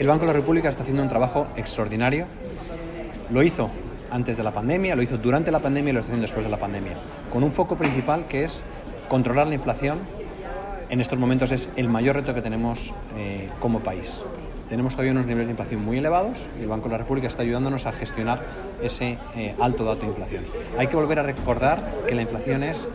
El Banco de la República está haciendo un trabajo extraordinario. Lo hizo antes de la pandemia, lo hizo durante la pandemia y lo está haciendo después de la pandemia, con un foco principal que es controlar la inflación. En estos momentos es el mayor reto que tenemos eh, como país. Tenemos todavía unos niveles de inflación muy elevados y el Banco de la República está ayudándonos a gestionar ese eh, alto dato de inflación. Hay que volver a recordar que la inflación es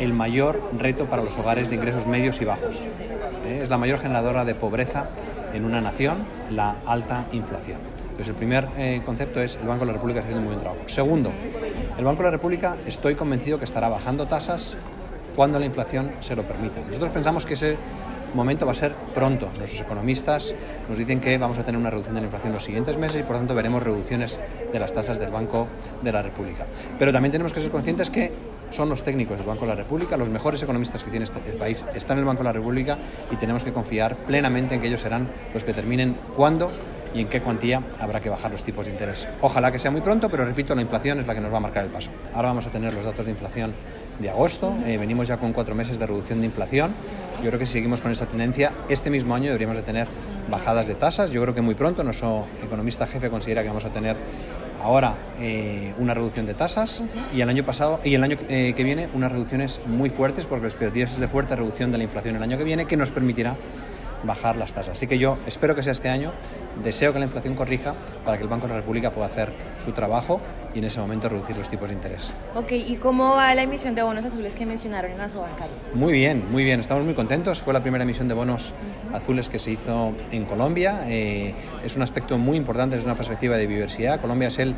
el mayor reto para los hogares de ingresos medios y bajos. Eh, es la mayor generadora de pobreza en una nación, la alta inflación. Entonces, el primer eh, concepto es el Banco de la República está haciendo muy buen trabajo. Segundo, el Banco de la República estoy convencido que estará bajando tasas cuando la inflación se lo permita. Nosotros pensamos que ese momento va a ser pronto. Nuestros economistas nos dicen que vamos a tener una reducción de la inflación en los siguientes meses y por tanto veremos reducciones de las tasas del Banco de la República. Pero también tenemos que ser conscientes que son los técnicos del Banco de la República, los mejores economistas que tiene este, el país están en el Banco de la República y tenemos que confiar plenamente en que ellos serán los que determinen cuándo y en qué cuantía habrá que bajar los tipos de interés. Ojalá que sea muy pronto, pero repito, la inflación es la que nos va a marcar el paso. Ahora vamos a tener los datos de inflación de agosto, eh, venimos ya con cuatro meses de reducción de inflación. Yo creo que si seguimos con esta tendencia, este mismo año deberíamos de tener bajadas de tasas. Yo creo que muy pronto, nuestro economista jefe considera que vamos a tener ahora eh, una reducción de tasas y el año pasado y el año eh, que viene unas reducciones muy fuertes porque las expectativas es de fuerte reducción de la inflación el año que viene que nos permitirá bajar las tasas. Así que yo espero que sea este año, deseo que la inflación corrija para que el Banco de la República pueda hacer su trabajo y en ese momento reducir los tipos de interés. Ok, ¿y cómo va la emisión de bonos azules que mencionaron en Asobancario? Muy bien, muy bien, estamos muy contentos. Fue la primera emisión de bonos azules que se hizo en Colombia. Eh, es un aspecto muy importante desde una perspectiva de biodiversidad. Colombia es el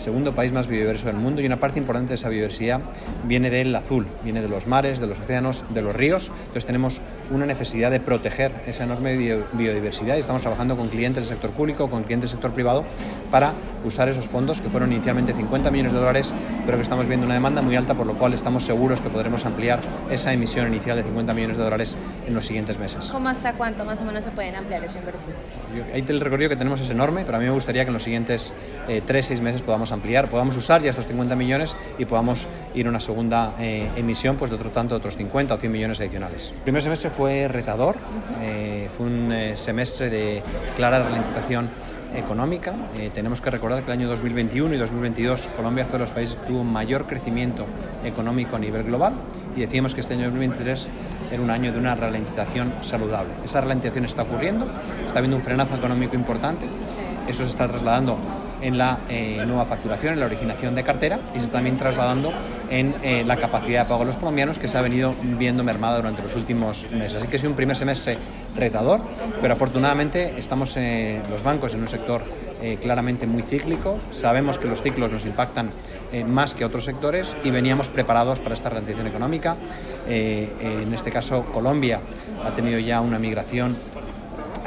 segundo país más biodiverso del mundo y una parte importante de esa biodiversidad viene del azul, viene de los mares, de los océanos, de los ríos. Entonces tenemos una necesidad de proteger esa enorme biodiversidad y estamos trabajando con clientes del sector público, con clientes del sector privado para usar esos fondos que fueron inicialmente 50 millones de dólares, pero que estamos viendo una demanda muy alta, por lo cual estamos seguros que podremos ampliar esa emisión inicial de 50 millones de dólares en los siguientes meses. ¿Cómo hasta cuánto más o menos se pueden ampliar esa inversión? Ahí el recorrido que tenemos es enorme, pero a mí me gustaría que en los siguientes eh, 3-6 meses podamos ampliar, podamos usar ya estos 50 millones y podamos ir a una segunda eh, emisión pues de otro tanto, otros 50 o 100 millones adicionales. El primer semestre fue retador, eh, fue un eh, semestre de clara ralentización económica. Eh, tenemos que recordar que el año 2021 y 2022 Colombia fue de los países que tuvo mayor crecimiento económico a nivel global y decíamos que este año 2023 era un año de una ralentización saludable. Esa ralentización está ocurriendo, está habiendo un frenazo económico importante, eso se está trasladando en la eh, nueva facturación, en la originación de cartera y se está también trasladando en eh, la capacidad de pago de los colombianos que se ha venido viendo mermada durante los últimos meses. Así que es un primer semestre retador, pero afortunadamente estamos eh, los bancos en un sector eh, claramente muy cíclico. Sabemos que los ciclos nos impactan más que otros sectores y veníamos preparados para esta ralentización económica. En este caso, Colombia ha tenido ya una migración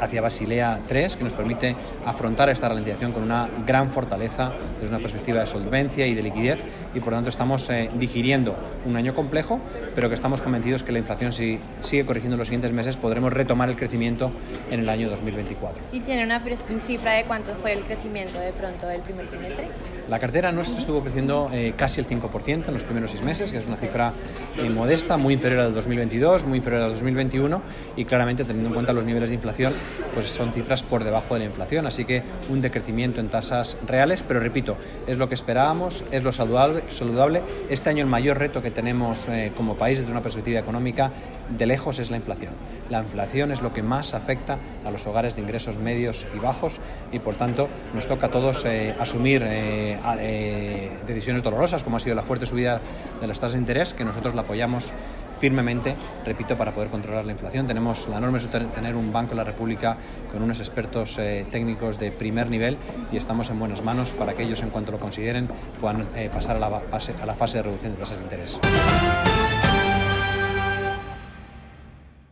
hacia Basilea 3, que nos permite afrontar esta ralentización con una gran fortaleza desde una perspectiva de solvencia y de liquidez y por lo tanto estamos eh, digiriendo un año complejo, pero que estamos convencidos que la inflación si sigue corrigiendo en los siguientes meses podremos retomar el crecimiento en el año 2024. ¿Y tiene una cifra de cuánto fue el crecimiento de pronto del primer semestre? La cartera nuestra estuvo creciendo eh, casi el 5% en los primeros seis meses, que es una cifra eh, modesta, muy inferior al 2022, muy inferior al 2021 y claramente teniendo en cuenta los niveles de inflación, pues son cifras por debajo de la inflación, así que un decrecimiento en tasas reales, pero repito, es lo que esperábamos, es lo saludable. Este año el mayor reto que tenemos eh, como país desde una perspectiva económica de lejos es la inflación. La inflación es lo que más afecta a los hogares de ingresos medios y bajos y por tanto nos toca a todos eh, asumir eh, decisiones dolorosas como ha sido la fuerte subida de las tasas de interés que nosotros la apoyamos firmemente, repito, para poder controlar la inflación. Tenemos la enorme suerte de tener un Banco de la República con unos expertos eh, técnicos de primer nivel y estamos en buenas manos para que ellos, en cuanto lo consideren, puedan eh, pasar a la, a la fase de reducción de tasas de interés.